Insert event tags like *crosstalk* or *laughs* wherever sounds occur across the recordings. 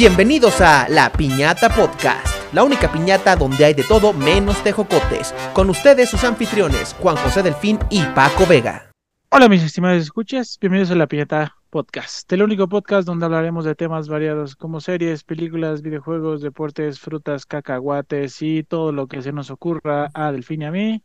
Bienvenidos a La Piñata Podcast, la única piñata donde hay de todo menos tejocotes. Con ustedes sus anfitriones, Juan José Delfín y Paco Vega. Hola mis estimados escuchas, bienvenidos a La Piñata Podcast, el único podcast donde hablaremos de temas variados como series, películas, videojuegos, deportes, frutas, cacahuates y todo lo que se nos ocurra a Delfín y a mí.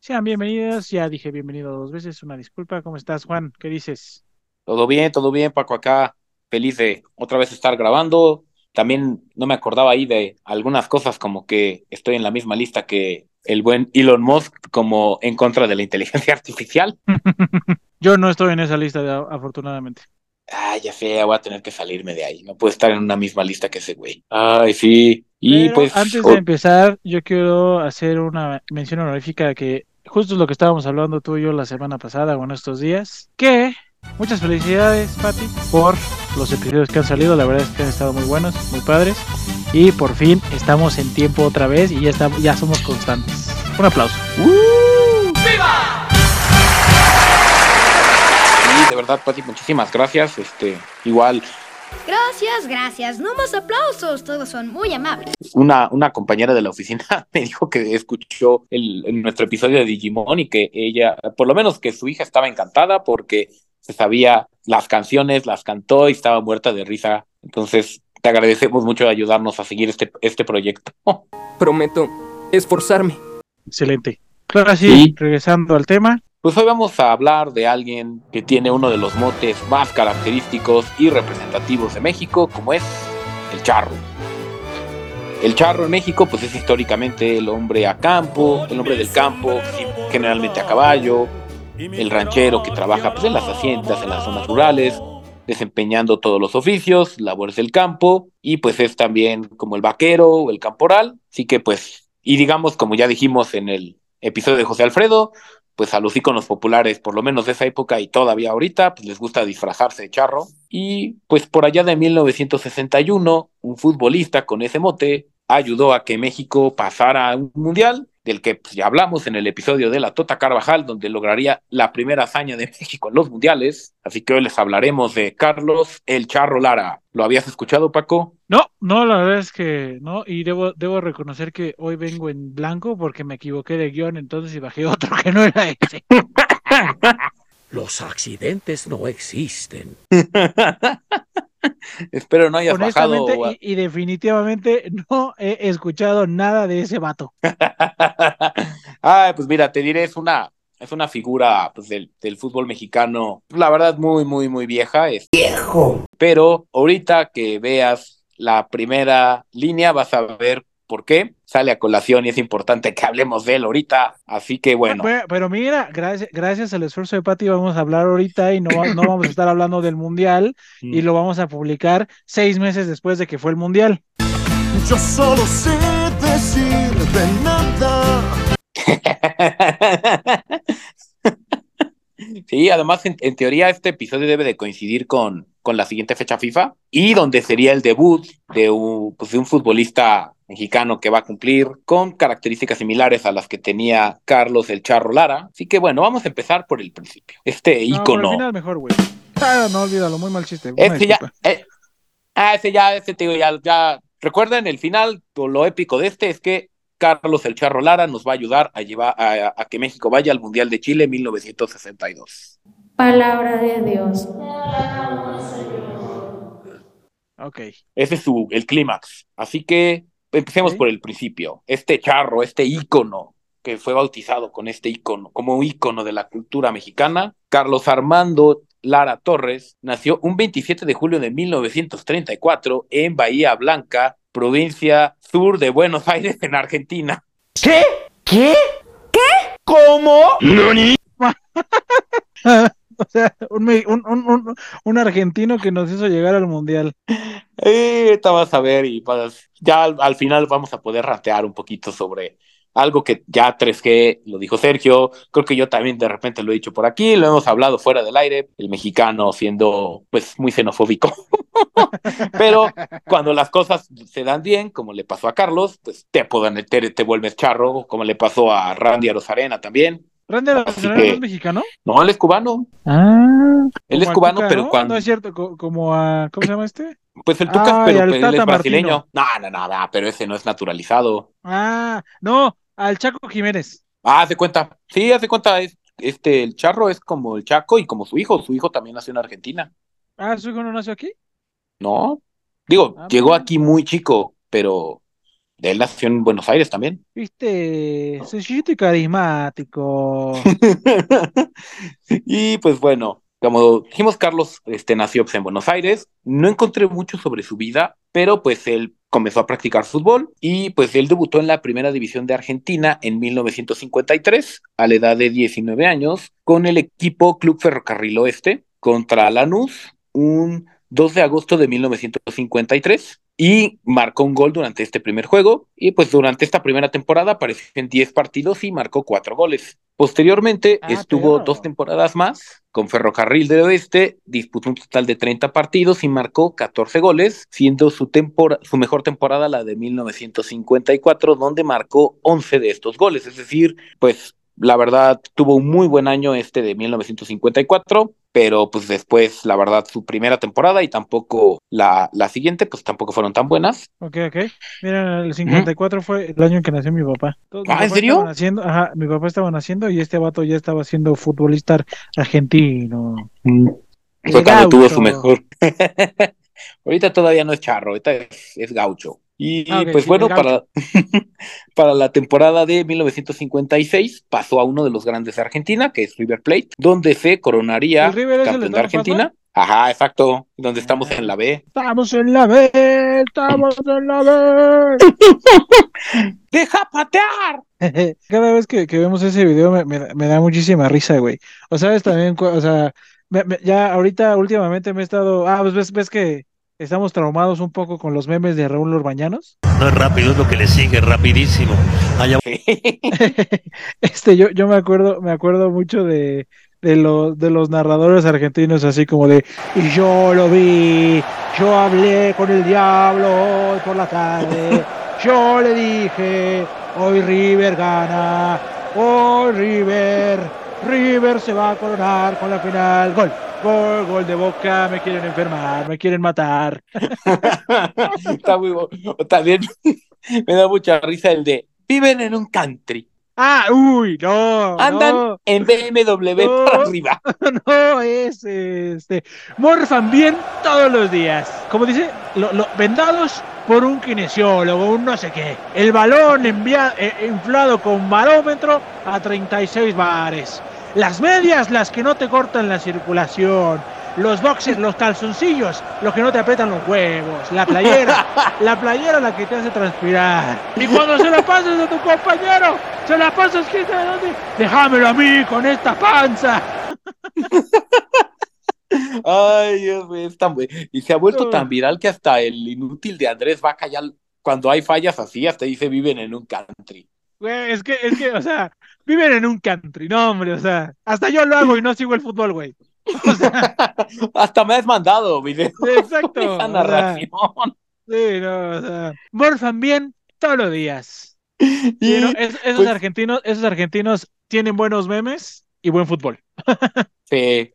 Sean bienvenidos, ya dije bienvenido dos veces, una disculpa. ¿Cómo estás, Juan? ¿Qué dices? Todo bien, todo bien, Paco, acá feliz de otra vez estar grabando. También no me acordaba ahí de algunas cosas como que estoy en la misma lista que el buen Elon Musk como en contra de la inteligencia *laughs* artificial. *laughs* Yo no estoy en esa lista, afortunadamente. Ay, ya sé, voy a tener que salirme de ahí. No puedo estar en una misma lista que ese güey. Ay, sí. Y pues. Antes de empezar, yo quiero hacer una mención honorífica que justo es lo que estábamos hablando tú y yo la semana pasada o en estos días, que muchas felicidades, Pati, por los episodios que han salido, la verdad es que han estado muy buenos, muy padres, y por fin estamos en tiempo otra vez y ya, estamos, ya somos constantes. Un aplauso. ¡Uh! ¡Viva! Sí, de verdad, Pati, muchísimas gracias. Este, igual Gracias, gracias. No más aplausos, todos son muy amables. Una, una compañera de la oficina *laughs* me dijo que escuchó el, nuestro episodio de Digimon y que ella, por lo menos que su hija estaba encantada porque se sabía las canciones, las cantó y estaba muerta de risa. Entonces, te agradecemos mucho de ayudarnos a seguir este, este proyecto. *laughs* Prometo esforzarme. Excelente. Claro, sí, regresando al tema, pues hoy vamos a hablar de alguien que tiene uno de los motes más característicos y representativos de México, como es el charro. El charro en México, pues es históricamente el hombre a campo, el hombre del campo, generalmente a caballo, el ranchero que trabaja pues, en las haciendas, en las zonas rurales, desempeñando todos los oficios, labores del campo, y pues es también como el vaquero o el camporal. Así que pues, y digamos, como ya dijimos en el episodio de José Alfredo, pues a los íconos populares, por lo menos de esa época y todavía ahorita, pues les gusta disfrazarse de charro. Y pues por allá de 1961, un futbolista con ese mote ayudó a que México pasara a un mundial del que pues, ya hablamos en el episodio de la Tota Carvajal, donde lograría la primera hazaña de *laughs* México en los mundiales. Así que hoy les hablaremos de Carlos El Charro Lara. ¿Lo habías escuchado, Paco? No, no, la verdad es que no, y debo, debo reconocer que hoy vengo en blanco porque me equivoqué de guion, entonces y bajé *laughs* otro que no era ese. Los accidentes no existen. *laughs* *laughs* Espero no hayas bajado. Y, y, definitivamente no he escuchado nada de ese vato. *laughs* Ay, pues mira, te diré, es una, es una figura pues, del, del, fútbol mexicano, la verdad, muy, muy, muy vieja. Es viejo. Pero ahorita que veas la primera línea, vas a ver por qué sale a colación y es importante que hablemos de él ahorita. Así que bueno. Pero, mira, gracias, gracias al esfuerzo de Pati vamos a hablar ahorita y no, no vamos a estar hablando del Mundial *laughs* y lo vamos a publicar seis meses después de que fue el Mundial. Yo solo sé decir de nada. *laughs* Sí, además en, teoría este episodio debe de coincidir con, con la siguiente fecha FIFA y donde sería el debut de un, pues de un futbolista mexicano que va a cumplir con características similares a las que tenía Carlos el Charro Lara. Así que bueno, vamos a empezar por el principio. Este icono. No, final mejor, güey. Ah, no olvídalo, muy mal chiste. Este ya, eh, ah, ese ya, ese te ya, ya. Recuerden, el final, lo épico de este es que Carlos el Charro Lara nos va a ayudar a llevar a, a que México vaya al Mundial de Chile 1962. Palabra de Dios. Ok. Ese es su, el clímax. Así que empecemos por el principio. Este charro, este ícono que fue bautizado con este ícono, como ícono de la cultura mexicana, Carlos Armando Lara Torres, nació un 27 de julio de 1934 en Bahía Blanca, provincia sur de Buenos Aires, en Argentina. ¿Qué? ¿Qué? ¿Qué? ¿Cómo? ¿Nani? *laughs* O sea, un, un, un, argentino que nos hizo llegar al mundial. Eh, vas a ver y pues, ya al, final vamos a poder ratear un poquito sobre algo que ya 3G lo dijo Sergio, creo que yo también de repente lo he dicho por aquí, lo hemos hablado fuera del aire, el mexicano siendo pues muy xenofóbico. *laughs* Pero cuando las cosas se dan bien, como le pasó a Carlos, pues te, te, te vuelves charro, como le pasó a Randy Arozarena también Randy Arozarena que- no es mexicano. No, él es cubano. Ah. Él es cubano, Tuca, pero ¿no? cuando. No es cierto, co- como a. ¿Cómo se llama este? Pues el Tuca, Ah, pero, él es brasileño. No, no, no, no, pero ese no es naturalizado. Ah, no, al Chaco Jiménez. Ah, haz de cuenta. Sí, haz de cuenta. Es, este, el Charro es como el Chaco y como su hijo. Su hijo también nació en Argentina. Ah, su hijo no nació aquí. No. Digo, Ah, llegó aquí muy chico, pero él nació en Buenos Aires también. Viste, sencillito y carismático. *laughs* y pues bueno, como dijimos, Carlos este, nació pues, en Buenos Aires. No encontré mucho sobre su vida, pero pues él comenzó a practicar fútbol y pues él debutó en la primera división de Argentina en 1953 a la edad de 19 años con el equipo Club Ferrocarril Oeste contra Lanús un 2 de agosto de 1953 y marcó un gol durante este primer juego y pues durante esta primera temporada apareció en 10 partidos y marcó 4 goles. Posteriormente Ah, estuvo pero- dos temporadas más con Ferrocarril del Oeste, disputó un total de 30 partidos y marcó 14 goles, siendo su, su mejor temporada la de 1954, donde marcó 11 de estos goles. Es decir, pues la verdad tuvo un muy buen año este de 1954, pero pues después, la verdad, su primera temporada y tampoco la, la siguiente, pues tampoco fueron tan buenas. Ok, ok. Mira, el 54 fue el año en que nació mi papá. Todos mis Ah, ¿en serio? Haciendo, ajá, mi papá estaba naciendo y este vato ya estaba siendo futbolista argentino. Fue El cuando tuvo su mejor. *laughs* ahorita todavía no es charro, ahorita es, es gaucho. Y Ah, ok, pues sí, bueno, para, *laughs* para la temporada de 1956 pasó a uno de los grandes de Argentina, que es River Plate, donde se coronaría ¿El River es el campeón de Argentina. Ajá, exacto, donde estamos en la B. Estamos en la B, estamos en la B. *laughs* ¡Deja patear! *laughs* Cada vez que, que vemos ese video me, me da- me da muchísima risa, güey. O sabes también, o sea, me- me- ya ahorita últimamente me he estado, ah, pues ves, ves que estamos traumados un poco con los memes de Raúl Orbañanos. No es rápido, es lo que le sigue, rapidísimo. Allá *laughs* Este, yo, yo me acuerdo, me acuerdo mucho de, de los, de los narradores argentinos, así como de, y yo lo vi, yo hablé con el diablo hoy por la tarde, yo le dije, hoy River gana, hoy River, River se va a coronar con la final, gol, gol, gol de boca, me quieren enfermar, me quieren matar. *laughs* Está muy bueno. También *laughs* me da mucha risa el de viven en un country, Ah, uy, no, andan no. en BMW No. para arriba. *laughs* No, es este. Morfan bien todos los días. Como dice, lo, lo- vendados por un kinesiólogo, un no sé qué. El balón envia- eh, inflado con barómetro a 36 bares. Las medias, las que no te cortan la circulación. Los boxers, los calzoncillos, los que no te apretan los huevos. La playera, *laughs* la playera la que te hace transpirar. Y cuando se la pasas a tu compañero, se la pasas, ¿quién sabe dónde? Déjamelo a mí con esta panza. *laughs* Ay, Dios mío, es tan Y se ha vuelto tan viral que hasta el inútil de Andrés Vaca ya, cuando hay fallas así, hasta dice viven en un country. Güey, es que, es que, o sea, viven en un country, no, hombre, o sea, hasta yo lo hago y no sigo el fútbol, güey. O sea, *laughs* Hasta me has mandado video sí, exacto. *laughs* o esa sea, narración. sí, no, o sea, morfan bien todos los días. Y, Sí, no, es- esos pues- argentinos, esos argentinos tienen buenos memes y buen fútbol. *laughs* Sí,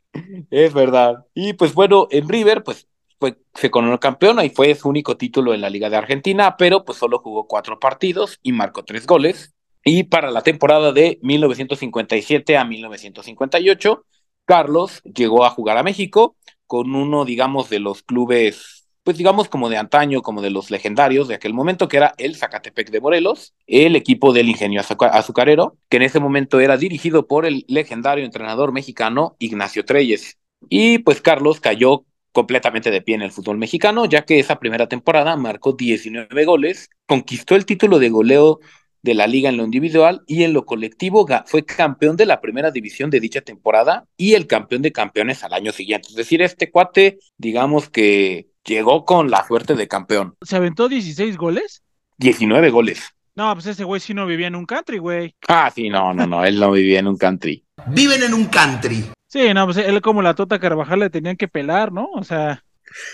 es verdad. Y pues bueno, en River, pues fue, se coronó campeón y fue su único título en la Liga de Argentina, pero pues solo jugó cuatro partidos y marcó tres goles. Y para la temporada de 1957 a 1958, Carlos llegó a jugar a México con uno, digamos, de los clubes, pues digamos como de antaño, como de los legendarios de aquel momento, que era el Zacatepec de Morelos, el equipo del Ingenio Azuca- Azucarero, que en ese momento era dirigido por el legendario entrenador mexicano Ignacio Treyes. Y pues Carlos cayó completamente de pie en el fútbol mexicano, ya que esa primera temporada marcó 19 goles, conquistó el título de goleo de la liga en lo individual y en lo colectivo fue campeón de la primera división de dicha temporada y el campeón de campeones al año siguiente. Es decir, este cuate, digamos que llegó con la suerte de campeón. ¿Se aventó 16 goles? 19 goles. No, pues ese güey sí no vivía en un country, güey. Ah, sí, no, no, no, él no vivía en un country. Viven en un country. Sí, no, pues él como la Tota Carvajal le tenían que pelar, ¿no? O sea,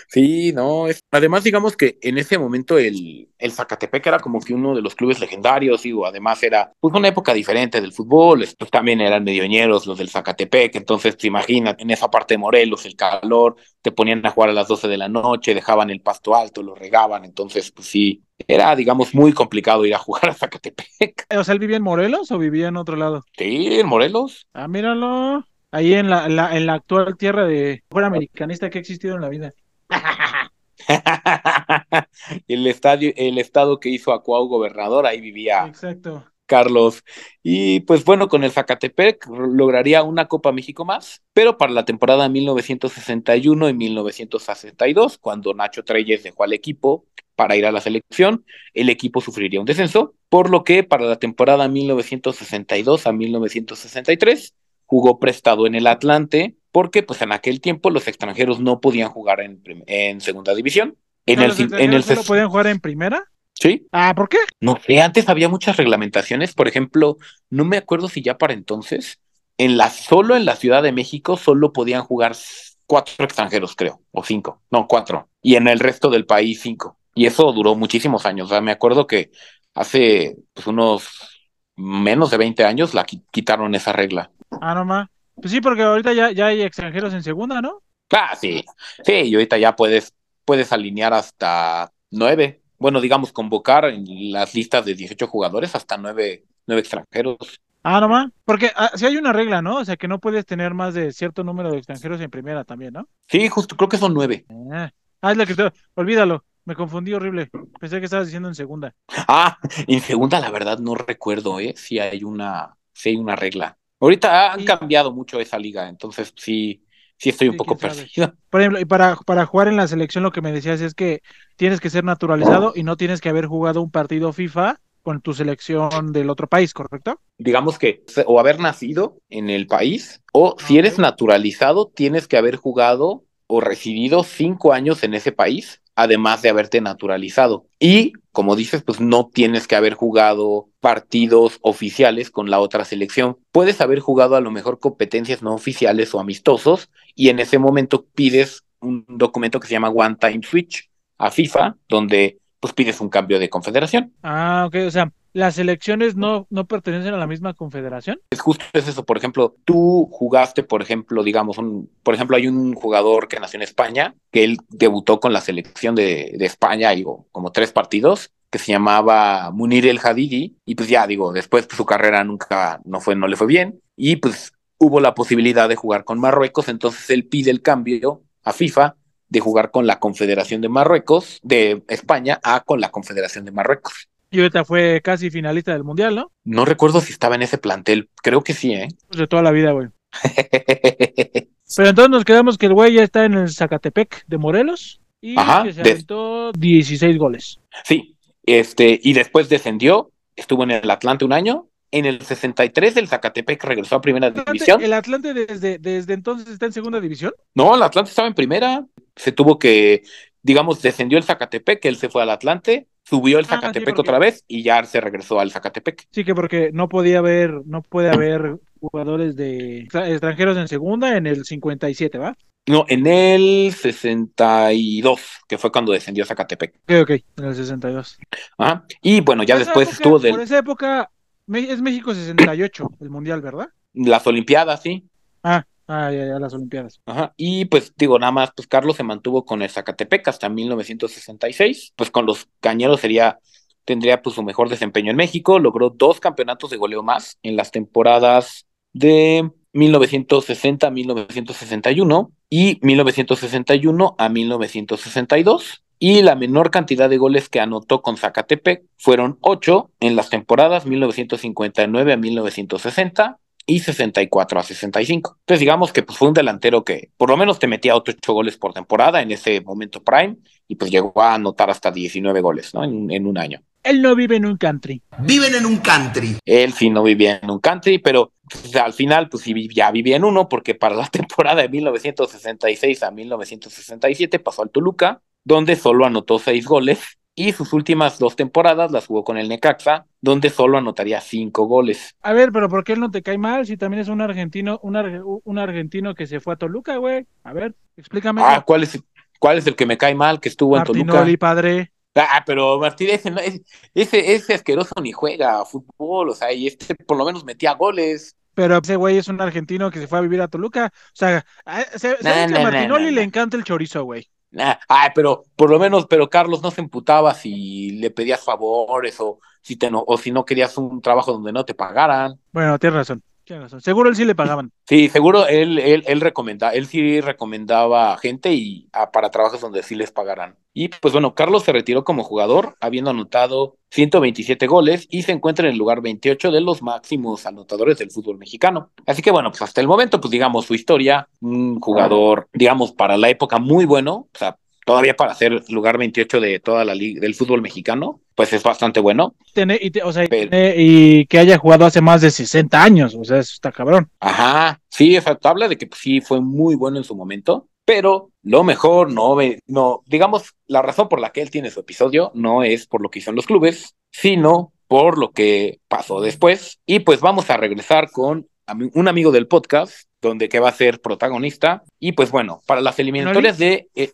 Sí, no, es... además digamos que en ese momento el, el Zacatepec era como que uno de los clubes legendarios, digo, además era pues una época diferente del fútbol, pues también eran medioñeros los del Zacatepec, entonces te imaginas, en esa parte de Morelos, el calor, te ponían a jugar a las 12 de la noche, dejaban el pasto alto, lo regaban, entonces pues sí, era digamos muy complicado ir a jugar a Zacatepec. O sea, ¿él vivía en Morelos o vivía en otro lado? Sí, en Morelos. Ah, míralo. Ahí en la, en la, en la actual tierra de fuera americanista que ha existido en la vida. *laughs* el estadio, el estado que hizo a Cuau gobernador, ahí vivía Exacto. Carlos. Y pues bueno, con el Zacatepec lograría una Copa México más, pero para la temporada 1961 y 1962, cuando Nacho Treyes dejó al equipo para ir a la selección, el equipo sufriría un descenso, por lo que para la temporada 1962 a 1963 jugó prestado en el Atlante, porque pues en aquel tiempo los extranjeros no podían jugar en, en segunda división. En el, ¿Los en el solo podían jugar en primera? Sí. Ah, ¿por qué? No sé, antes había muchas reglamentaciones, por ejemplo, no me acuerdo si ya para entonces, en la, solo en la Ciudad de México solo podían jugar cuatro extranjeros, creo, o cinco, no, cuatro, y en el resto del país cinco. Y eso duró muchísimos años. O sea, me acuerdo que hace pues, unos menos de 20 años la qui- quitaron esa regla. Ah, no más. Pues sí, porque ahorita ya, ya hay extranjeros en segunda, ¿no? Ah, sí, sí, y ahorita ya puedes, puedes alinear hasta nueve. Bueno, digamos, convocar en las listas de 18 jugadores hasta nueve, nueve extranjeros. Ah, no más. Porque ah, sí hay una regla, ¿no? O sea, que no puedes tener más de cierto número de extranjeros en primera también, ¿no? Sí, justo, creo que son nueve. Ah, ah, es la que te... Olvídalo. Me confundí horrible. Pensé que estabas diciendo en segunda. Ah, en segunda, la verdad, no recuerdo, ¿eh? Si hay una, si hay una regla. Ahorita han cambiado mucho esa liga, entonces sí, sí estoy un Sí, poco perdido. *laughs* Por ejemplo, y para, para jugar en la selección lo que me decías es que tienes que ser naturalizado y no tienes que haber jugado un partido FIFA con tu selección del otro país, ¿correcto? Digamos que o haber nacido en el país, o si eres naturalizado, tienes que haber jugado o residido cinco años en ese país, además de haberte naturalizado. Y, como dices, pues no tienes que haber jugado partidos oficiales con la otra selección. Puedes haber jugado a lo mejor competencias no oficiales o amistosos, y en ese momento pides un documento que se llama One Time Switch a FIFA, donde pues pides un cambio de confederación. Ah, ok, o sea, las selecciones no, no pertenecen a la misma confederación. Es justo es eso, por ejemplo, tú jugaste, por ejemplo, digamos, un, por ejemplo, hay un jugador que nació en España, que él debutó con la selección de, de España, digo, como tres partidos, que se llamaba Munir El Hadidi, y pues ya, digo, después pues, su carrera nunca, no fue, no le fue bien, y pues hubo la posibilidad de jugar con Marruecos, entonces él pide el cambio a FIFA de jugar con la Confederación de Marruecos, de España, a con la Confederación de Marruecos. Y ahorita fue casi finalista del mundial, ¿no? No recuerdo si estaba en ese plantel, creo que sí, ¿eh? Pues de toda la vida, güey. *laughs* Pero entonces nos quedamos que el güey ya está en el Zacatepec de Morelos y Ajá, que se de- aventó 16 goles. Sí, este, y después descendió, estuvo en el Atlante un año. En el 63 del Zacatepec regresó a primera división. ¿El Atlante desde, desde entonces está en segunda división? No, el Atlante estaba en primera. Se tuvo que, digamos, descendió el Zacatepec, él se fue al Atlante, subió el Ah, sí, Zacatepec porque- otra vez y ya se regresó al Zacatepec. Sí, que porque no podía haber, no puede haber jugadores de extra- extranjeros en segunda en el 57, ¿va? No, en el 62, que fue cuando descendió Zacatepec. Ok, ok, en el 62. Ajá. Y bueno, ya Por después época- estuvo Por de esa época es México 68, el mundial, ¿verdad? las Olimpiadas, sí. Ah, ah, ya, ya, las Olimpiadas. Ajá. Y pues digo, nada más, pues Carlos se mantuvo con el Zacatepec hasta 1966. Pues con los cañeros sería, tendría pues su mejor desempeño en México. Logró dos campeonatos de goleo más en las temporadas de 1960 a 1961 y 1961 a 1962. Y la menor cantidad de goles que anotó con Zacatepec fueron ocho en las temporadas 1959 a 1960 y 64 a 65. Entonces digamos que pues, fue un delantero que por lo menos te metía otros 8 goles por temporada en ese momento prime y pues llegó a anotar hasta 19 goles ¿no? en, en un año. Él no vive en un country. Viven en un country. Él sí no vivía en un country, pero pues, al final pues ya vivía en uno porque para la *laughs* temporada de 1966 a 1967 pasó al Toluca, donde solo anotó 6 goles y sus últimas dos temporadas las jugó con el Necaxa, donde solo anotaría 5 goles. A ver, pero ¿por qué él no te cae mal si también es un argentino, un, un argentino que se fue a Toluca, güey? A ver, explícame. Ah, ¿cuál es, ¿Cuál es el que me cae mal que estuvo en Toluca? Padre. Ah, pero Martín, ese, ese, asqueroso ni juega fútbol, o sea, y este por lo menos metía goles. Pero ese güey es un argentino que se fue a vivir a Toluca. O sea, a- se, que a Martinoli le encanta el chorizo, güey. Nah, ay, pero por lo menos, pero Carlos no se emputaba si le pedías favores o si te no, o si no querías un trabajo donde no te pagaran. Bueno, tienes razón. Seguro él sí le pagaban. *laughs* Sí, seguro él, él, él recomenda, él sí recomendaba a gente y para trabajos donde sí les pagaran. Y pues bueno, Carlos se retiró como jugador, habiendo anotado 127 goles y se encuentra en el lugar 28 de los máximos anotadores del fútbol mexicano. Así que bueno, pues hasta el momento, pues digamos su historia, un jugador, digamos, para la época muy bueno, o sea, todavía para ser lugar 28 de toda la liga del fútbol mexicano, pues es bastante bueno. Y, te- o sea, y Pero- tener- y que haya jugado hace más de 60 años. O sea, eso está cabrón. Ajá, sí, exacto, habla de que pues, sí fue muy bueno en su momento, pero lo mejor no, no, digamos, la razón por la que él tiene su episodio no es por lo que hizo en los clubes, sino por lo que pasó después. Y pues vamos a regresar con un amigo del podcast, donde que va a ser protagonista. Y pues bueno, para las eliminatorias de... Eh.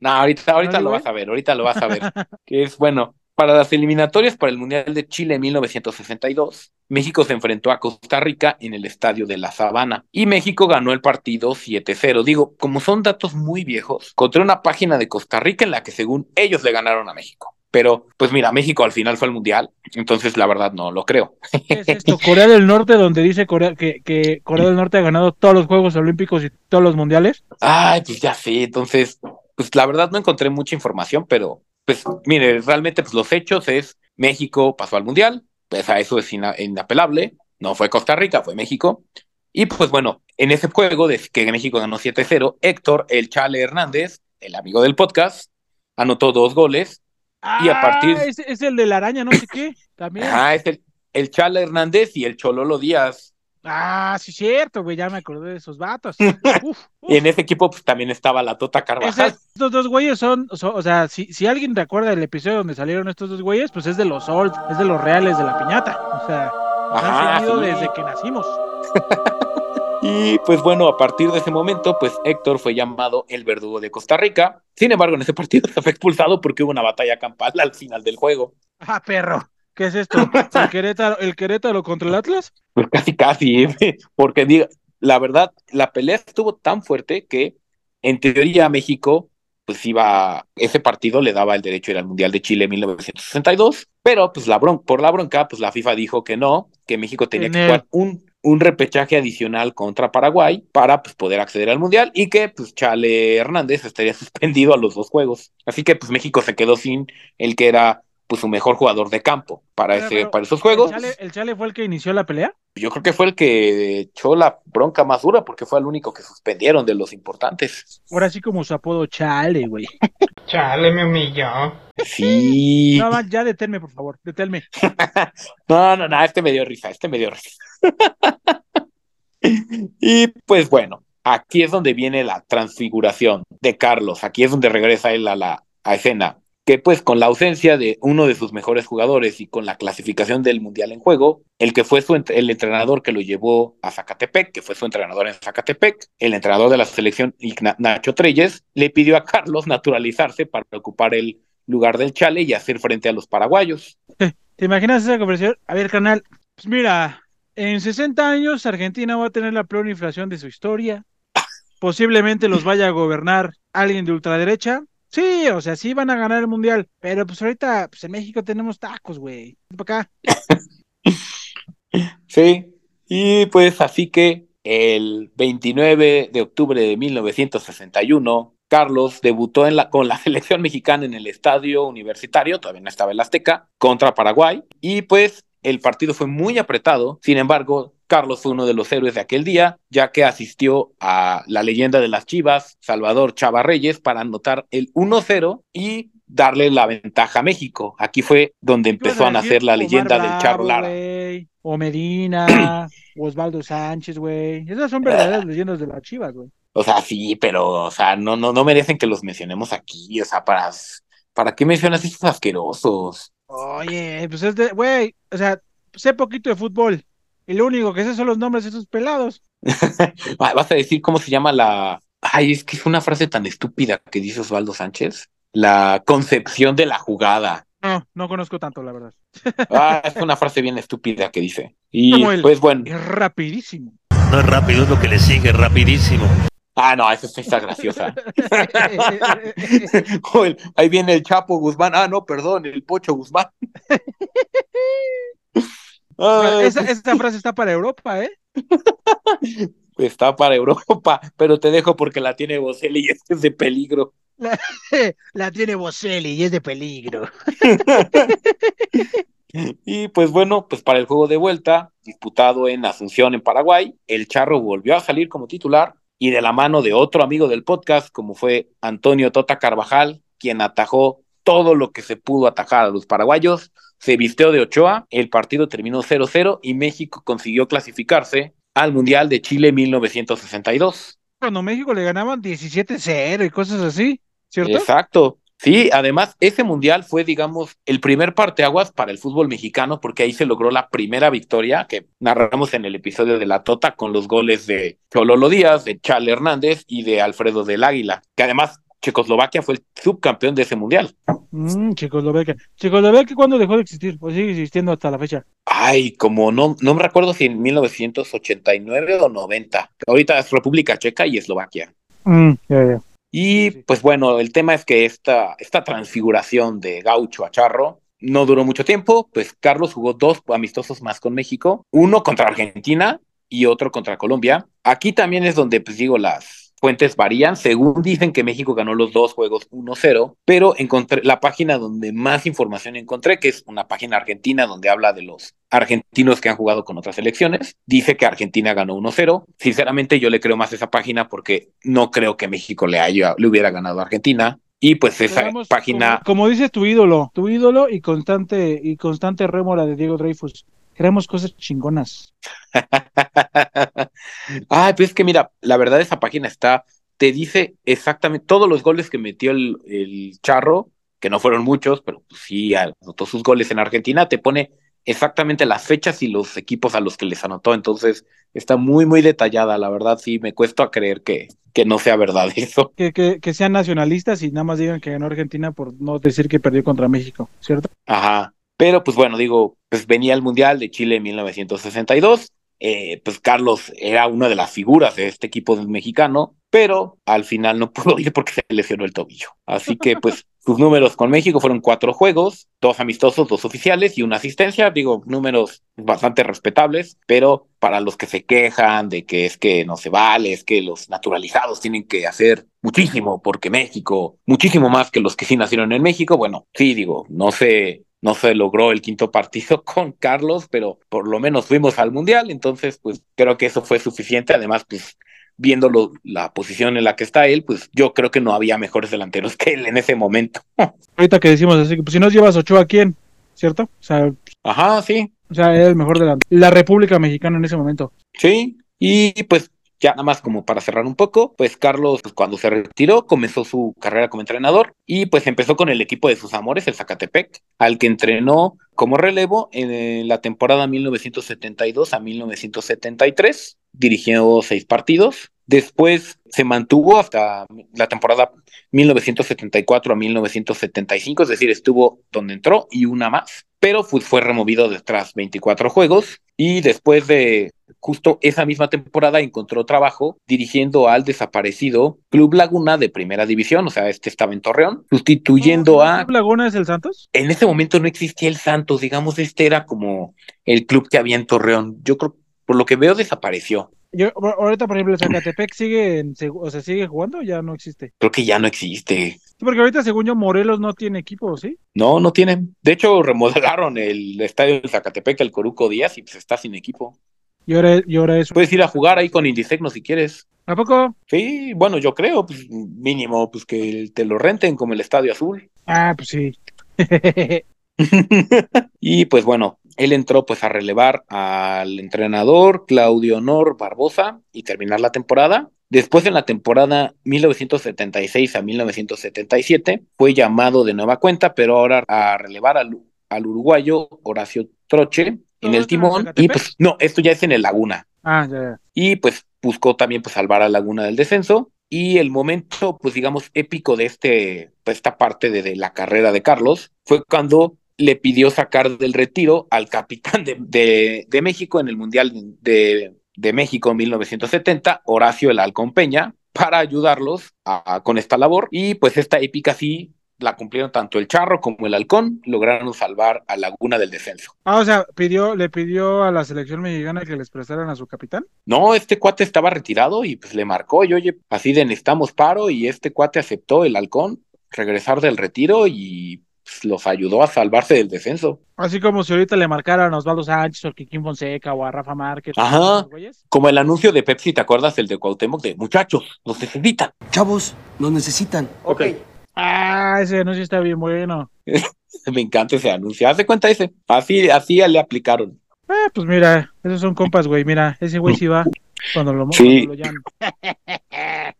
No, ahorita, ahorita ¿No, lo vas a ver, ahorita lo vas a ver. *laughs* que es bueno. Para las eliminatorias para el Mundial de Chile en 1962, México se enfrentó a Costa Rica en el Estadio de la Sabana y México ganó el partido 7-0. Digo, como son datos muy viejos, encontré una página de Costa Rica en la que según ellos le ganaron a México. Pero, pues mira, México al final fue al Mundial, entonces la verdad no lo creo. ¿Qué es esto? *laughs* Corea del Norte, donde dice Corea, que, que Corea del Norte ha ganado todos los Juegos Olímpicos y todos los Mundiales. Ay, pues ya sé, entonces, pues la verdad no encontré mucha información, pero pues mire, realmente pues los hechos es México pasó al Mundial, pues a eso es ina- inapelable, no fue Costa Rica, fue México. Y pues bueno, en ese juego de que México ganó 7-0, Héctor, el Chale Hernández, el amigo del podcast, anotó dos goles. Y a partir- Ah, es, es el de la araña, no sé qué. También. Ajá, es el, el Chale Hernández y el Chololo Díaz. Ah, sí, cierto, güey. Ya me acordé de esos vatos. Uf, *laughs* uf. Y en ese equipo pues también estaba la Tota Carvajal. Ese- estos dos güeyes son, son- o sea, si, si alguien recuerda el episodio donde salieron estos dos güeyes, pues es de los old, es de los reales de la piñata. O sea, nos Ajá, han seguido sí. desde que nacimos. *laughs* Y pues bueno, a partir de ese momento, pues Héctor fue llamado el verdugo de Costa Rica. Sin embargo, en ese partido se *laughs* fue expulsado porque hubo una batalla campal al final del juego. Ah, perro. ¿Qué es esto? ¿El *laughs* Querétaro, el Querétaro contra el Atlas? Pues casi, casi, ¿eh? *laughs* porque diga, la verdad, la pelea estuvo tan fuerte que en teoría México, pues iba, ese partido le daba el derecho a ir al Mundial de Chile en 1962, pero pues la bron por la bronca, pues la FIFA dijo que no, que México tenía En que el- jugar un, un repechaje adicional contra Paraguay para pues, poder acceder al Mundial y que pues Chale Hernández estaría *laughs* suspendido a los dos juegos. Así que pues México se quedó sin el que era pues su mejor jugador de campo para, Pero, ese, pero, para esos juegos. ¿El Chale, el Chale fue el que inició la pelea? Yo creo que fue el que echó la bronca más dura porque fue el único que suspendieron de los importantes. Ahora sí como su apodo Chale, güey. *laughs* Chale, me humilló. Sí. No, ya deténme, por favor, deténme. *laughs* No, no, no, este me dio risa, este me dio risa. *laughs* y pues bueno, aquí es donde viene la transfiguración de Carlos, aquí es donde regresa él a la a escena, que pues con la ausencia de uno de sus mejores jugadores y con la clasificación del Mundial en juego, el que fue su ent- el entrenador que lo llevó a Zacatepec, que fue su entrenador en Zacatepec, el entrenador de la selección Nacho Treyes, le pidió a Carlos naturalizarse para ocupar el lugar del Chale y hacer frente a los paraguayos. ¿Te imaginas esa conversación? A ver, canal, pues mira, en 60 años Argentina va a tener la peor inflación de su historia. *laughs* Posiblemente los vaya a gobernar alguien de ultraderecha. Sí, o sea, sí van a ganar el mundial. Pero pues ahorita, pues en México tenemos tacos, güey. Para acá. *laughs* Sí, y pues así que el 29 de octubre de 1961, Carlos debutó en la, con la *laughs* selección mexicana en el estadio universitario, todavía no estaba el Azteca, contra Paraguay, y pues el partido fue muy apretado, sin embargo, Carlos fue uno de los héroes de aquel día, ya que asistió a la leyenda de las Chivas, Salvador Chava Reyes, para anotar el 1-0 y darle la ventaja a México. Aquí fue donde ¿Qué vas empezó a nacer la Omar leyenda del Charro Lara. O Medina, *coughs* Osvaldo Sánchez, güey. Esas son verdaderas leyendas de las chivas, güey. O sea, sí, pero, o sea, no, no, no merecen que los mencionemos aquí. O sea, para, ¿para qué mencionas estos asquerosos? Oye, pues es de, güey, o sea, sé poquito de fútbol. Y lo único que sé son los nombres de esos pelados. *laughs* Va- Vas a decir cómo se llama la, Ay, es que es una frase tan estúpida que dice Osvaldo Sánchez. La concepción de la jugada. No, no conozco tanto, la verdad. *laughs* Ah, es una frase bien estúpida que dice. Y Como el- pues bueno. Es rapidísimo. No es rápido, es lo que le sigue, rapidísimo. Ah, no, esa está graciosa. *laughs* *laughs* Ahí viene el Chapo Guzmán. Ah, no, perdón, el Pocho Guzmán. *laughs* Ay, esa, esa frase está para Europa, ¿eh? Está para Europa, pero te dejo porque la tiene Boselli y es de peligro. La tiene Boselli y es de peligro. Y pues bueno, pues para el juego de vuelta, disputado en Asunción, en Paraguay, el Charro volvió a salir como titular y de la mano de otro amigo del podcast, como fue Antonio Tota Carvajal, quien atajó todo lo que se pudo atajar a los paraguayos, se vistió de Ochoa, el partido terminó 0-0 y México consiguió clasificarse al Mundial de Chile 1962. Cuando México le ganaban 17-0 y cosas así, ¿cierto? Exacto. Sí, además, ese mundial fue, digamos, el primer parteaguas para el fútbol mexicano, porque ahí se logró la primera victoria que narramos en el episodio de La Tota con los goles de Chololo Díaz, de Chal Hernández y de Alfredo del Águila, que además Checoslovaquia fue el subcampeón de ese mundial. Mm, Checoslovaquia. Checoslovaquia, ¿cuándo dejó de existir? ¿O sigue existiendo hasta la fecha? Ay, como no, no me recuerdo si en 1989 o 90. Ahorita es República Checa y Eslovaquia. Mm, ya, ya. Y pues bueno, el tema es que esta, esta transfiguración de Gaucho a Charro no duró mucho tiempo, pues Carlos jugó dos amistosos más con México, uno contra Argentina y otro contra Colombia. Aquí también es donde, pues digo, las fuentes varían. Según dicen que México ganó los dos juegos 1-0, pero encontré la página donde más información encontré, que es una página argentina donde habla de los argentinos que han jugado con otras selecciones, dice que Argentina ganó 1-0. Sinceramente yo le creo más a esa página porque no creo que México le, haya, le hubiera ganado a Argentina. Y pues esa página... Como, como dices tu ídolo, tu ídolo y constante y constante rémora de Diego Dreyfus. Queremos cosas chingonas. *laughs* ah, pues es que mira, la verdad esa página está, te dice exactamente todos los goles que metió el, el Charro, que no fueron muchos, pero pues sí anotó sus goles en Argentina, te pone exactamente las fechas y los equipos a los que les anotó, entonces está muy, muy detallada, la verdad sí, me cuesta creer que, que no sea verdad *laughs* eso. Que, que, que sean nacionalistas y nada más digan que ganó Argentina por no decir que perdió contra México, ¿cierto? Ajá. Pero pues bueno, digo, pues venía el Mundial de Chile en 1962. Eh, pues Carlos era una de las figuras de este equipo mexicano, pero al final no *laughs* pudo ir porque se lesionó el tobillo. Así que pues *laughs* sus números con México fueron cuatro juegos, dos amistosos, dos oficiales y una asistencia. Digo, números bastante respetables, pero para los que se quejan de que es que no se vale, es que los naturalizados tienen que hacer muchísimo porque México, muchísimo más que los que sí nacieron en México, bueno, sí, digo, no sé no se logró el quinto partido *laughs* con Carlos, pero por lo menos fuimos al Mundial, entonces pues creo que eso fue suficiente, además pues viéndolo la posición en la que está él, pues yo creo que no había mejores delanteros que él en ese momento. *laughs* Ahorita que decimos así, pues si nos llevas Ochoa, ¿a quién? ¿Cierto? O sea, Ajá, sí. O sea, era el mejor delantero. La República Mexicana en ese momento. Sí, y pues ya nada más como para cerrar un poco, pues Carlos pues, cuando se retiró comenzó su carrera como entrenador y pues empezó con el equipo de sus amores, el Zacatepec, al que entrenó como relevo en la temporada 1972 a 1973, dirigió seis partidos. Después se mantuvo hasta la temporada 1974 a 1975, es decir, estuvo donde entró y una más, pero fue, fue removido tras 24 juegos y después de justo esa misma temporada encontró trabajo dirigiendo al desaparecido Club Laguna de Primera División, o sea, este estaba en Torreón, sustituyendo a... ¿Club Laguna es el Santos? En ese momento no existía el Santos, digamos, este era como el club que había en Torreón. Yo creo, por lo que veo, desapareció. Yo, ahorita, por ejemplo, Zacatepec sigue, en, o sea, sigue jugando o ya no existe. Creo que ya no existe. Sí, porque ahorita, según yo, Morelos no tiene equipo, ¿sí? No, no tienen. De hecho, remodelaron el estadio de Zacatepec, el Coruco Díaz, y pues está sin equipo. Y ahora, y ahora eso. Puedes ir a jugar ahí con Indisecno si quieres. ¿A poco? Sí, bueno, yo creo, pues mínimo, pues que te lo renten como el Estadio Azul. Ah, pues sí. *laughs* y pues bueno, él entró pues a relevar al entrenador Claudio Honor Barbosa y terminar la temporada. Después en la temporada 1976 a 1977 fue llamado de nueva cuenta, pero ahora a relevar al, al uruguayo Horacio Troche en el timón. Y pues no, esto ya es en el Laguna. Ah, ya, ya. Y pues buscó también pues salvar a Laguna del descenso. Y el momento, pues digamos, épico de este, de esta parte de, de la carrera de Carlos fue cuando le pidió sacar del retiro al capitán de, de, de México en el Mundial de, de México en 1970, Horacio el Halcón Peña, para ayudarlos a, a, con esta labor. Y pues esta épica sí la cumplieron tanto el Charro como el Halcón, lograron salvar a Laguna del descenso. Ah, o sea, pidió, le pidió a la selección mexicana que les prestaran a su capitán. No, este cuate estaba retirado y pues le marcó y oye, así de necesitamos paro y este cuate aceptó el Halcón regresar del retiro y pues, los ayudó a salvarse del descenso. Así como si ahorita le marcaran a Osvaldo Sánchez o a Kikín Fonseca o a Rafa Márquez. Ajá. Como el anuncio de Pepsi, ¿te acuerdas? El de Cuauhtémoc de muchachos, nos necesitan. Chavos, nos necesitan. Ok. Ah, ese anuncio está bien bueno. *laughs* Me encanta ese anuncio. Haz de cuenta ese. Así, así le aplicaron. Ah, pues mira, esos son compas, güey. Mira, ese güey sí va cuando lo, sí. cuando lo llaman.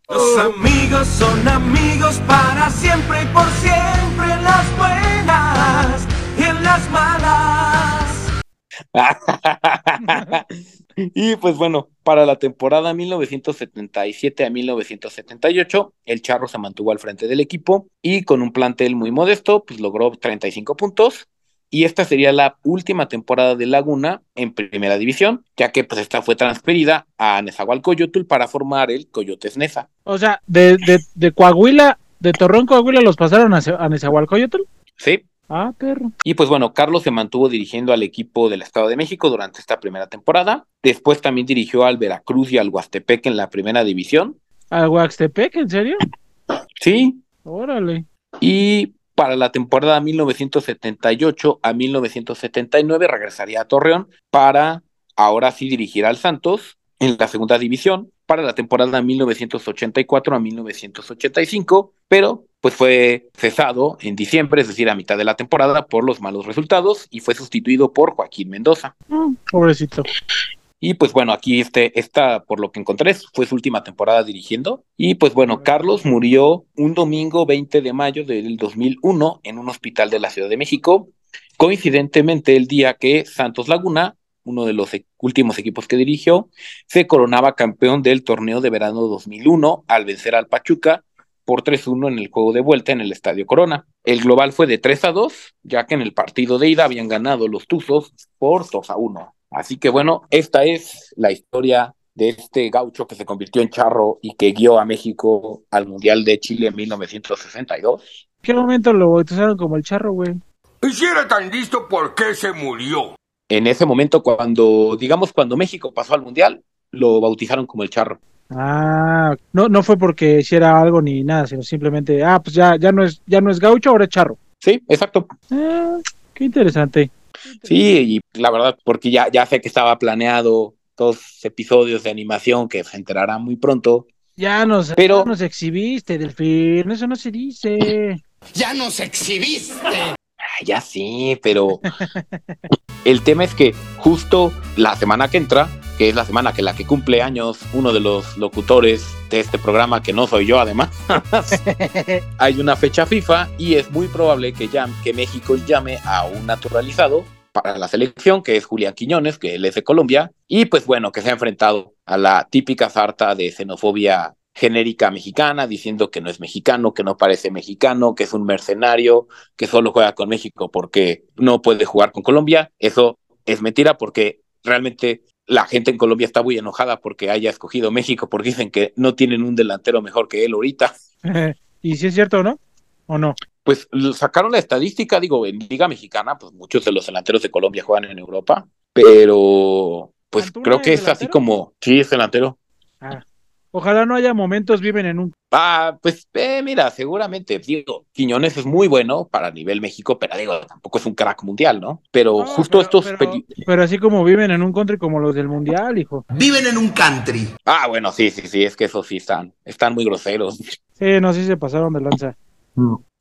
Los amigos son amigos para siempre y por siempre en las buenas y en las malas. *laughs* y pues bueno, para la temporada 1977 a 1978, el Charro se mantuvo al frente del equipo y con un plantel muy modesto, pues logró 35 puntos. Y esta sería la última temporada de Laguna en primera división, ya que pues esta fue transferida a Nezahualcóyotl para formar el Coyotes Neza. O sea, de, de, de Coahuila, de Torreón, Coahuila, los pasaron a, a Nezahualcóyotl. Sí, Ah, perro. Y pues bueno, Carlos se mantuvo dirigiendo al equipo del Estado de México durante esta primera temporada. Después también dirigió al Veracruz y al Huastepec en la primera división. ¿Al Huastepec, en serio? Sí. Órale. Y para la temporada 1978 a 1979 regresaría a Torreón para ahora sí dirigir al Santos en la segunda división para la temporada 1984 a 1985, pero pues fue cesado en diciembre, es decir, a mitad de la temporada, por los malos resultados y fue sustituido por Joaquín Mendoza. Mm, pobrecito. Y pues bueno, aquí este, esta, por lo que encontré, fue su última temporada dirigiendo. Y pues bueno, Carlos murió un domingo 20 de mayo del 2001 en un hospital de la Ciudad de México, coincidentemente el día que Santos Laguna uno de los últimos equipos que dirigió, se coronaba campeón del torneo de verano 2001 al vencer al Pachuca por 3-1 en el juego de vuelta en el Estadio Corona. El global fue de 3 a 2, ya que en el partido de ida habían ganado los Tuzos por 2 a 1. Así que bueno, esta es la historia de este gaucho que se convirtió en charro y que guió a México al Mundial de Chile en 1962. ¿Qué momento lo bautizaron como el charro, güey? Y si era tan listo, ¿por qué se murió? En ese momento cuando, digamos, cuando México pasó al Mundial, lo bautizaron como el Charro. Ah, no, no fue porque hiciera algo ni nada, sino simplemente, ah, pues ya, ya no es, ya no es gaucho, ahora es charro. Sí, exacto. Ah, qué interesante. Sí, y la verdad, porque ya, ya sé que estaba planeado dos episodios de animación que se enterarán muy pronto. Ya nos, pero... ya nos exhibiste, Delfín, eso no se dice. *laughs* ¡Ya nos exhibiste! Ya sí, pero *laughs* el tema es que justo la semana que entra, que es la semana que la que cumple años uno de los locutores de este programa, que no soy yo además, *laughs* hay una fecha FIFA y es muy probable que, llame, que México llame a un naturalizado para la selección, que es Julián Quiñones, que él es de Colombia, y pues bueno, que se ha enfrentado a la típica sarta de xenofobia genérica mexicana, diciendo que no es mexicano, que no parece mexicano, que es un mercenario, que solo juega con México porque no puede jugar con Colombia. Eso es mentira porque realmente la gente en Colombia está muy enojada porque haya escogido México, porque dicen que no tienen un delantero mejor que él ahorita. *laughs* ¿Y si es cierto o no? ¿O no? Pues sacaron la estadística, digo, en Liga Mexicana, pues muchos de los delanteros de Colombia juegan en Europa, pero pues creo que es así como, sí, es delantero. Ah. Ojalá no haya momentos, viven en un. Ah, pues eh, mira, seguramente, digo, Quiñones es muy bueno para nivel México, pero digo, tampoco es un crack mundial, ¿no? Pero no, justo pero, estos. Pero, pero, así como viven en un country como los del mundial, hijo. Viven en un country. Ah, bueno, sí, sí, sí, es que esos sí están, están muy groseros. Sí, no, sí se pasaron de lanza.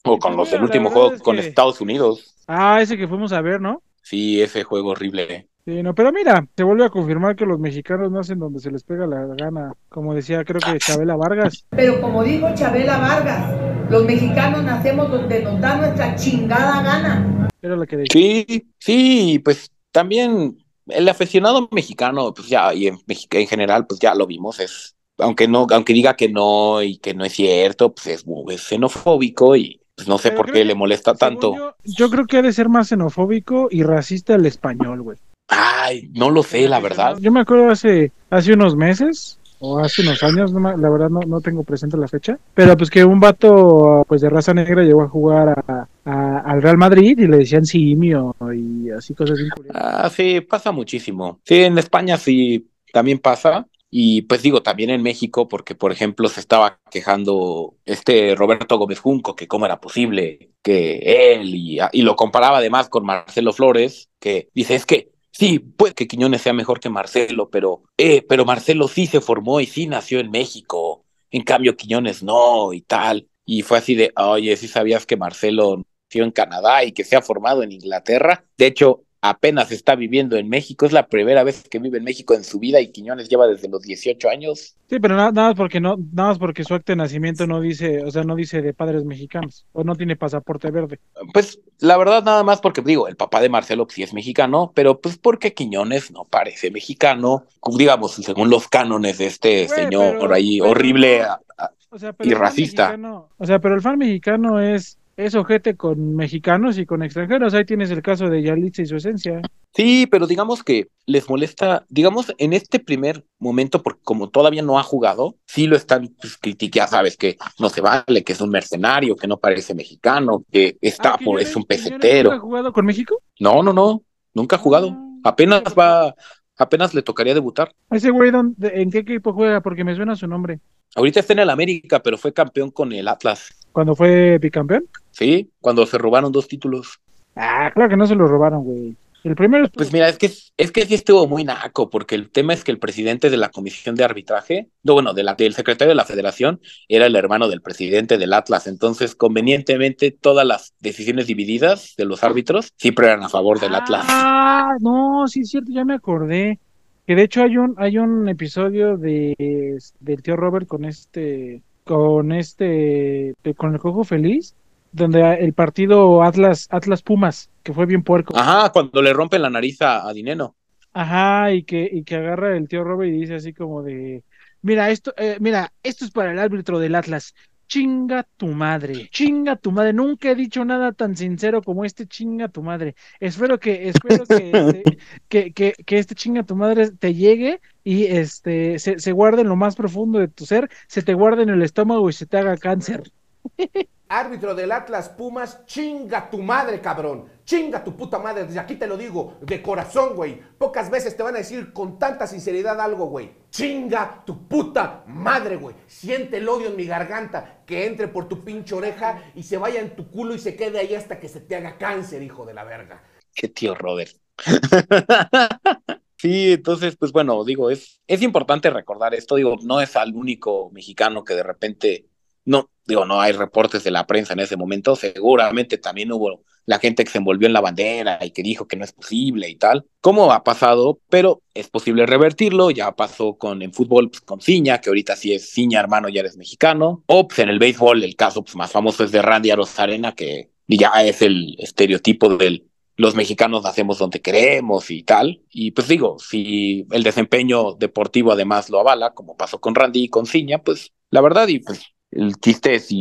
O con los del último juego es con. Estados Unidos. Ah, ese que fuimos a ver, ¿no? Sí, ese juego horrible. Sí, no, pero mira, se vuelve a confirmar que los mexicanos nacen donde se les pega la gana, como decía creo que Chabela Vargas. Pero como dijo Chabela Vargas, los mexicanos nacemos donde nos da nuestra chingada gana. Era la que decía. Sí, sí, pues también el aficionado mexicano, pues ya, y en, en general, pues ya lo vimos, es aunque no, aunque diga que no y que no es cierto, pues es, es xenofóbico y pues no sé Pero por qué que, le molesta tanto. Yo, yo creo que ha de ser más xenofóbico y racista el español, güey. Ay, no lo sé, la verdad. Yo me acuerdo hace, hace unos meses o hace unos años, no la verdad no, no tengo presente la fecha, pero pues que un vato pues de raza negra llegó a jugar a- a- al Real Madrid y le decían simio y así cosas bien curiosas. Ah, sí, pasa muchísimo. Sí, en España sí también pasa. Y pues digo, también en México, porque por ejemplo se estaba quejando este Roberto Gómez Junco, que cómo era posible que él, y, y lo comparaba además con Marcelo Flores, que dice, es que sí, puede que Quiñones sea mejor que Marcelo, pero, eh, pero Marcelo sí se formó y sí nació en México, en cambio Quiñones no, y tal. Y fue así de, oye, sí sabías que Marcelo nació en Canadá y que se ha formado en Inglaterra. De hecho, apenas está viviendo en México. Es la primera vez que vive en México en su vida y Quiñones lleva desde los 18 años. Sí, pero nada, nada más porque no, nada más porque su acta de nacimiento no dice, o sea, no dice de padres mexicanos, o no tiene pasaporte verde. Pues la verdad nada más porque digo, el papá de Marcelo sí es mexicano, pero pues porque Quiñones no parece mexicano, digamos, según los cánones de este señor pero- ahí pero horrible no. a- a- O sea, pero y racista. mexicano- o sea, pero el fan mexicano es, es ojete con mexicanos y con extranjeros. Ahí tienes el caso de Yalitza y su esencia. Sí, pero digamos que les molesta, digamos, en este primer momento, porque como todavía no ha jugado, sí lo están pues, criticando, ya sabes que no se vale, que es un mercenario, que no parece mexicano, que está Ah, por, es un pesetero. nunca ha jugado con México? No, no, no, nunca ha jugado. Ah, Apenas va, apenas le tocaría debutar. Ese güey, ¿dónde- ¿en qué equipo juega? Porque me suena su nombre. Ahorita está en el América, pero fue campeón con el Atlas. Cuando fue bicampeón. Sí, cuando se robaron dos títulos. Ah, claro que no se lo robaron, güey. El primero es Pues mira, es que es que sí estuvo muy naco, porque el tema es que el presidente de la comisión de arbitraje, no, bueno, de la, del secretario de la federación, era el hermano del presidente del Atlas. Entonces, convenientemente, todas las decisiones divididas de los árbitros siempre eran a favor del Atlas. Ah, no, sí es cierto, ya me acordé. Que de hecho hay un, hay un episodio de del tío Robert con este, con este, con el cojo feliz, donde el partido Atlas, Atlas Pumas, que fue bien puerco. Ajá, cuando le rompen la nariz a, a Dineno. Ajá, y que, y que agarra el tío Robert y dice así como de, mira, esto, eh, mira, esto es para el árbitro del Atlas. Chinga tu madre, chinga tu madre. Nunca he dicho nada tan sincero como este chinga tu madre. Espero que, espero que, te- *laughs* que, que, que este chinga tu madre te llegue y este se, se guarde en lo más profundo de tu ser, se te guarde en el estómago y se te haga cáncer. *laughs* Árbitro del Atlas Pumas, chinga tu madre, cabrón. Chinga tu puta madre. Desde aquí te lo digo, de corazón, güey. Pocas veces te van a decir con tanta sinceridad algo, güey. Chinga tu puta madre, güey. Siente el odio en mi garganta. Que entre por tu pinche oreja y se vaya en tu culo y se quede ahí hasta que se te haga cáncer, hijo de la verga. Qué tío Robert. *laughs* Sí, entonces, pues bueno, digo, es, es importante recordar esto, digo, no es al único mexicano que de repente, no, digo, no hay reportes de la prensa en ese momento, seguramente también hubo la gente que se envolvió en la bandera y que dijo que no es posible y tal, como ha pasado, pero es posible revertirlo, ya pasó con en fútbol pues, con Ciña, que ahorita sí es Ciña hermano, ya eres mexicano, o en el béisbol el caso pues, más famoso es de Randy Arozarena, que ya es el estereotipo del los mexicanos nacemos donde queremos y tal. Y pues digo, si el desempeño deportivo además lo avala, como pasó con Randy y con Ciña, pues la verdad, y pues el chiste es si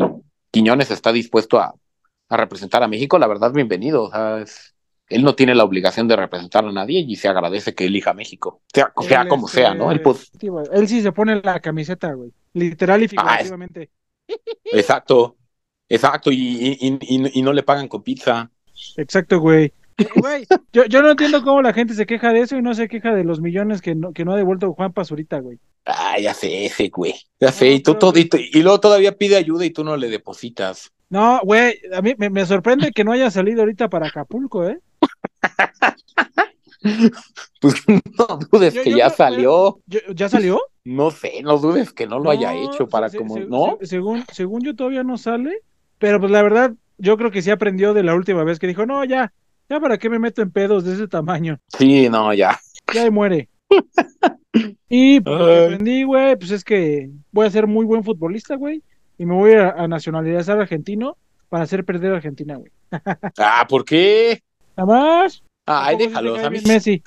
Quiñones está dispuesto a, a representar a México, la verdad, bienvenido. O sea, es- él no tiene la obligación de representar a nadie y se agradece que elija a México, sea, sea Él, como este, sea, ¿no? Él pues, sí, güey, él sí se pone la camiseta, güey. Literal y Ah, es- figurativamente. exacto, exacto, y, y, y- y no le pagan con pizza. Exacto, güey. Güey, yo, yo no entiendo cómo la gente se queja de eso y no se queja de los millones que no, que no ha devuelto Juan Pazurita, güey. Ah, ya sé ese, güey. Ya sé, y, tú, todo, y, y luego todavía pide ayuda y tú no le depositas. No, güey, a mí me, me sorprende que no haya salido ahorita para Acapulco, ¿eh? *laughs* Pues no dudes Yo- que yo ya creo- salió. ¿Ya salió? No sé, no dudes que no lo haya No, hecho para se- como, se- ¿no? se- según, según yo todavía no sale, pero pues la verdad, yo creo que sí aprendió de la última vez que dijo, no, ya, ya para qué me meto en pedos de ese tamaño, Sí, no, ya. ya ahí muere. *laughs* Y pues, lo que aprendí, güey, pues es que voy a ser muy buen futbolista, güey, y me voy a, a nacionalizar argentino para hacer perder a Argentina, güey. *laughs* Ah, ¿por qué? Nada más, Ay, ¿A poco sí te déjalos. cae A mí Messi.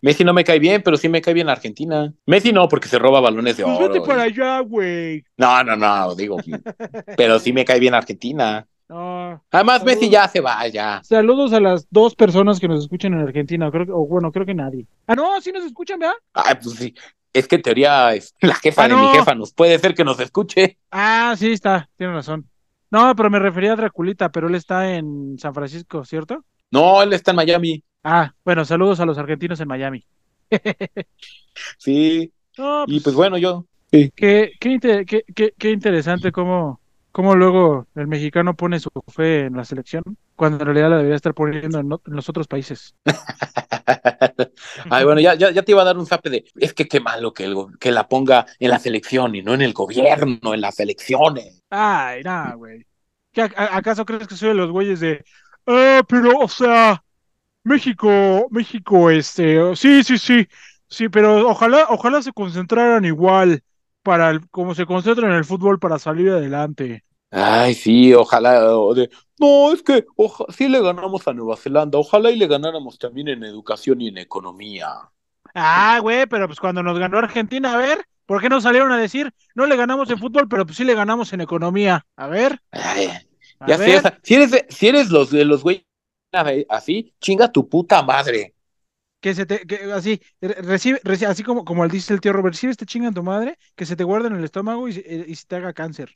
Messi no me cae bien, pero sí me cae bien Argentina. Messi no, porque se roba balones de Pues oro. vete para allá, güey. No, no, no, digo. *laughs* pero sí me cae bien Argentina. No. Además, Saludos. Messi ya se va, ya. Saludos a las dos personas que nos escuchan en Argentina, creo que, o bueno, creo que nadie. Ah, no, sí nos escuchan, ¿verdad? Ay, pues sí. Es que en teoría es la jefa Ah, de no. mi jefa nos puede ser que nos escuche. Ah, sí, está, tiene razón. No, pero me refería a Draculita, pero él está en San Francisco, ¿cierto? No, él está en Miami. Ah, bueno, saludos a los argentinos en Miami. *laughs* Sí. No, Y pues bueno, yo. Sí. Qué, qué- qué- qué interesante cómo, cómo luego el mexicano pone su fe en la selección, cuando en realidad la debería estar poniendo en, los otros países. *laughs* Ay, bueno, ya, ya, ya te iba a dar un zape de. Es que qué malo que, el, que la ponga en la selección y no en el gobierno, en las elecciones. Ay, nada, güey. ¿Qué, a- a- ¿Acaso crees que soy de los güeyes de, ah, pero, o sea, México, México, este, sí, sí, sí, sí, pero ojalá, ojalá se concentraran igual para el, como se concentran en el fútbol para salir adelante. Ay, sí, ojalá. o de, no, es que oja- sí le ganamos a Nueva Zelanda. Ojalá y le ganáramos también en educación y en economía. Ah, güey, pero pues cuando nos ganó Argentina, a ver, ¿por qué no salieron a decir, no le ganamos en fútbol, pero pues sí le ganamos en economía? A ver, Ay, a ya ver. si eres, si eres los de los güeyes así, chinga tu puta madre. Que se te, que así, re- recibe, reci- así como, como dice el tío Robert, recibe este chinga en tu madre, que se te guarde en el estómago y, se- eh, y se te haga cáncer.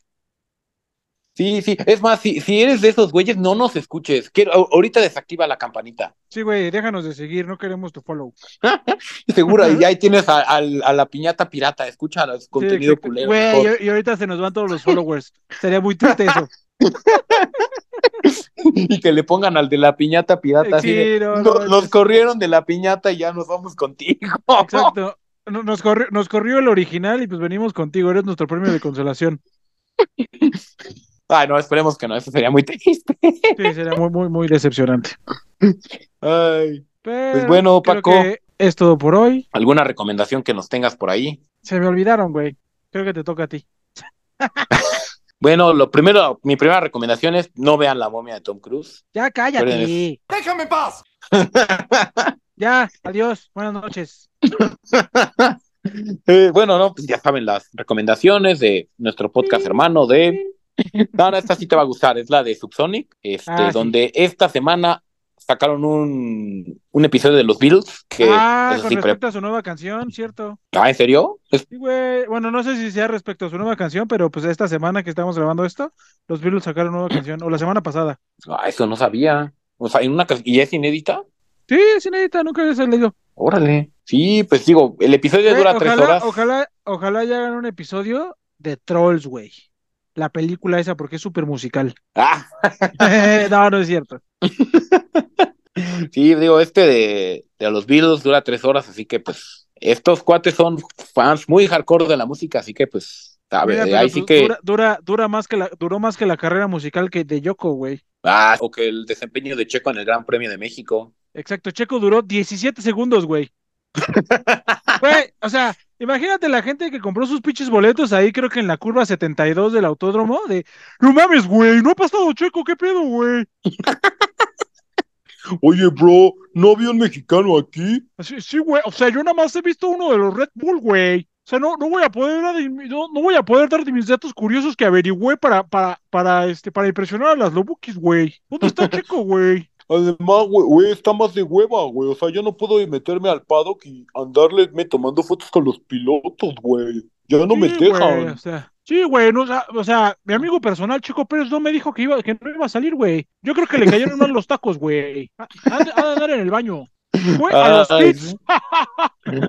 Sí, sí. Es más, si, si eres de esos güeyes, no nos escuches. Quiero, ahorita desactiva la campanita. Sí, güey, déjanos de seguir, no queremos tu follow. *laughs* Seguro, y ahí tienes a, a la piñata pirata. Escucha los Sí, contenido exacto. culero. Güey, y, y ahorita se nos van todos los followers. Sería muy triste eso. *laughs* y que le pongan al de la piñata pirata. así Sí, de, no, "No, no, nos es- corrieron de la piñata y ya nos vamos contigo. Exacto. No- Nos corrió, nos corrió el original y pues venimos contigo, eres nuestro premio de consolación. Ay, no, esperemos que no, eso sería muy triste. Sí, sería muy, muy, muy decepcionante. Ay. Pero Pues bueno, Paco. es todo por hoy. ¿Alguna recomendación que nos tengas por ahí? Se me olvidaron, güey. Creo que te toca a ti. *laughs* Bueno, lo primero, mi primera recomendación es no vean la momia de Tom Cruise. Ya cállate. ¡Déjame en paz! *laughs* Ya, adiós. Buenas noches. *laughs* Eh, bueno, no, pues ya saben las recomendaciones de nuestro podcast hermano de. *laughs* No, no, esta sí te va a gustar, es la de Subsonic, este, Ah, sí. donde esta semana sacaron un, un episodio de los Beatles, que ah, con sí, respecto a su nueva canción, ¿cierto? Ah, ¿en serio? Es- Sí, güey. Bueno, no sé si sea respecto a su nueva canción, pero pues esta semana que estamos grabando esto, los Beatles sacaron nueva canción, o la semana pasada. ah, eso no sabía. O sea, en una ¿y es inédita? Sí, es inédita, nunca había salido. Órale. Sí, pues digo, el episodio Güey, dura tres horas. ojalá, ojalá ya hagan un episodio de Trolls, güey. La película esa, porque es súper musical. *laughs* Ah, no, no es cierto. sí, digo, este de, de los Beatles dura tres horas, así que pues estos cuates son fans muy hardcore de la música, así que pues, sabe, Mira, ahí sí que, dura, dura, dura más que la, duró más que la carrera musical que de Yoko, güey. ah, o que el desempeño de Checo en el Gran Premio de México. Exacto, Checo duró 17 segundos, güey. *laughs* Güey, o sea, imagínate la gente que compró sus pinches boletos ahí, creo que en la curva 72 del autódromo, de, no mames, güey, no ha pasado Checo, ¿qué pedo, güey? *laughs* Oye, bro, ¿no había un mexicano aquí? Así, sí, güey, o sea, yo nada más he visto uno de los Red Bull, güey. O sea, no, no voy a poder no, no voy a poder dar de mis datos curiosos que averigüé para, para, para, este, para impresionar a las Lobukis, güey. ¿Dónde está *laughs* Checo, güey? Además, güey, güey, está más de hueva, güey. O sea, yo no puedo meterme al paddock y andarle me tomando fotos con los pilotos, güey. Ya no me Sí, dejan. güey, o sea, sí, güey, no, o sea, o sea, mi amigo personal, Chico Pérez, no me dijo que iba, que no iba a salir, güey. Yo creo que le cayeron mal los tacos, güey. Ha ha de ha de andar en el baño. Fue a los Ay, pits.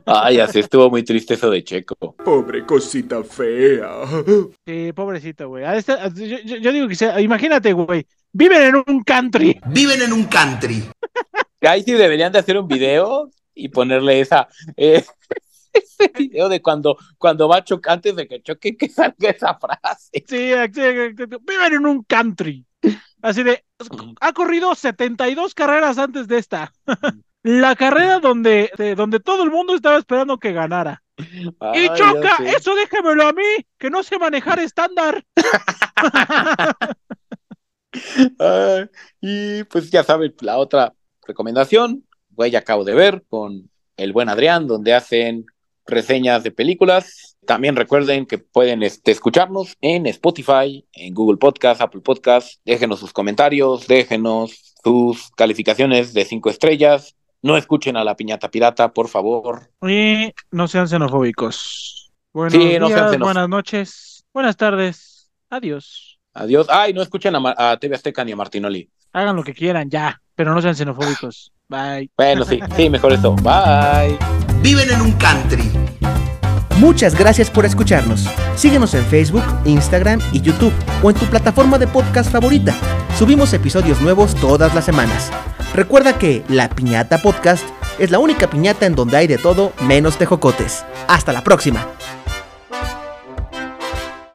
Ay, ya sé, estuvo muy triste eso de Checo. Pobre cosita fea. Sí, pobrecito, güey. Yo, yo- yo digo que sea, imagínate, güey. Viven en un country. Viven en un country. Ahí sí deberían de hacer un video y ponerle esa, eh, *laughs* ese video de cuando, cuando va a chocar, antes de que choque, que salga esa frase. Sí, sí, viven en un country. Así de, ha corrido 72 carreras antes de esta. *laughs* La carrera donde, de- donde todo el mundo estaba esperando que ganara. Ay, y choca, eso déjemelo a mí, que no sé manejar estándar. *laughs* Y pues ya saben, la otra recomendación, Güey Acabo de Ver con el buen Adrián, donde hacen reseñas de películas. También recuerden que pueden este, escucharnos en Spotify, en Google Podcast, Apple Podcast. Déjenos sus comentarios, déjenos sus calificaciones de cinco estrellas. No escuchen a la piñata pirata, por favor. Y no sean xenofóbicos. Buenos Sí, no sean días, xenof- buenas noches, buenas tardes. Adiós. Adiós. Ay, no escuchen a, a TV Azteca ni a Martinoli. Hagan lo que quieran, ya, pero no sean xenofóbicos. Bye. Bueno, sí, sí, mejor eso. Bye. Viven en un country. Muchas gracias por escucharnos. Síguenos en Facebook, Instagram y YouTube o en tu plataforma de podcast favorita. Subimos episodios nuevos todas las semanas. Recuerda que La Piñata Podcast es la única piñata en donde hay de todo menos tejocotes. Hasta la próxima.